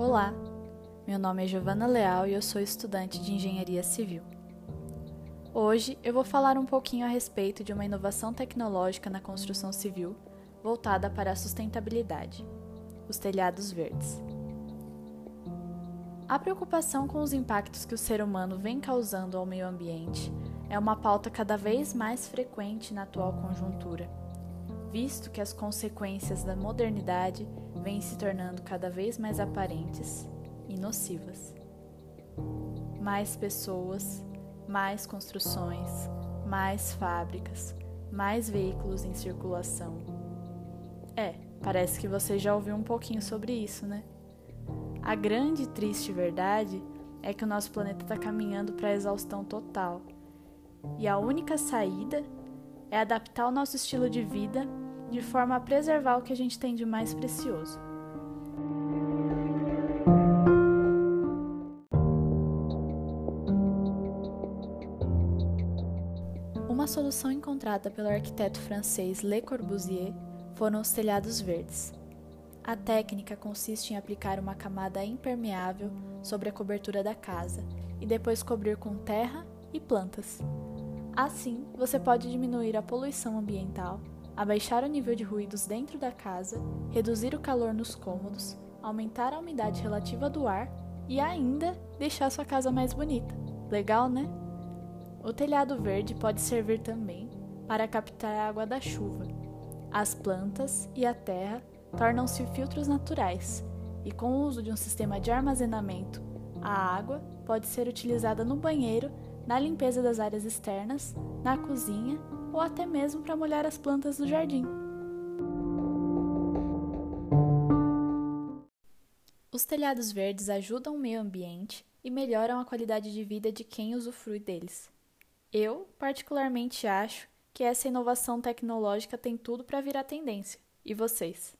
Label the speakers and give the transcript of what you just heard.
Speaker 1: Olá, meu nome é Giovana Leal e eu sou estudante de Engenharia Civil. Hoje eu vou falar um pouquinho a respeito de uma inovação tecnológica na construção civil voltada para a sustentabilidade: os telhados verdes. A preocupação com os impactos que o ser humano vem causando ao meio ambiente é uma pauta cada vez mais frequente na atual conjuntura, visto que as consequências da modernidade vêm se tornando cada vez mais aparentes e nocivas. Mais pessoas, mais construções, mais fábricas, mais veículos em circulação. É, parece que você já ouviu um pouquinho sobre isso, né? A grande e triste verdade é que o nosso planeta está caminhando para a exaustão total. E a única saída é adaptar o nosso estilo de vida de forma a preservar o que a gente tem de mais precioso. Uma solução encontrada pelo arquiteto francês Le Corbusier foram os telhados verdes. A técnica consiste em aplicar uma camada impermeável sobre a cobertura da casa e depois cobrir com terra e plantas. Assim, você pode diminuir a poluição ambiental, abaixar o nível de ruídos dentro da casa, reduzir o calor nos cômodos, aumentar a umidade relativa do ar e ainda deixar sua casa mais bonita. Legal, né? O telhado verde pode servir também para captar a água da chuva. As plantas e a terra tornam-se filtros naturais, e com o uso de um sistema de armazenamento, a água pode ser utilizada no banheiro, na limpeza das áreas externas, na cozinha ou até mesmo para molhar as plantas do jardim. Os telhados verdes ajudam o meio ambiente e melhoram a qualidade de vida de quem usufrui deles. Eu, particularmente, acho que essa inovação tecnológica tem tudo para virar tendência. E vocês?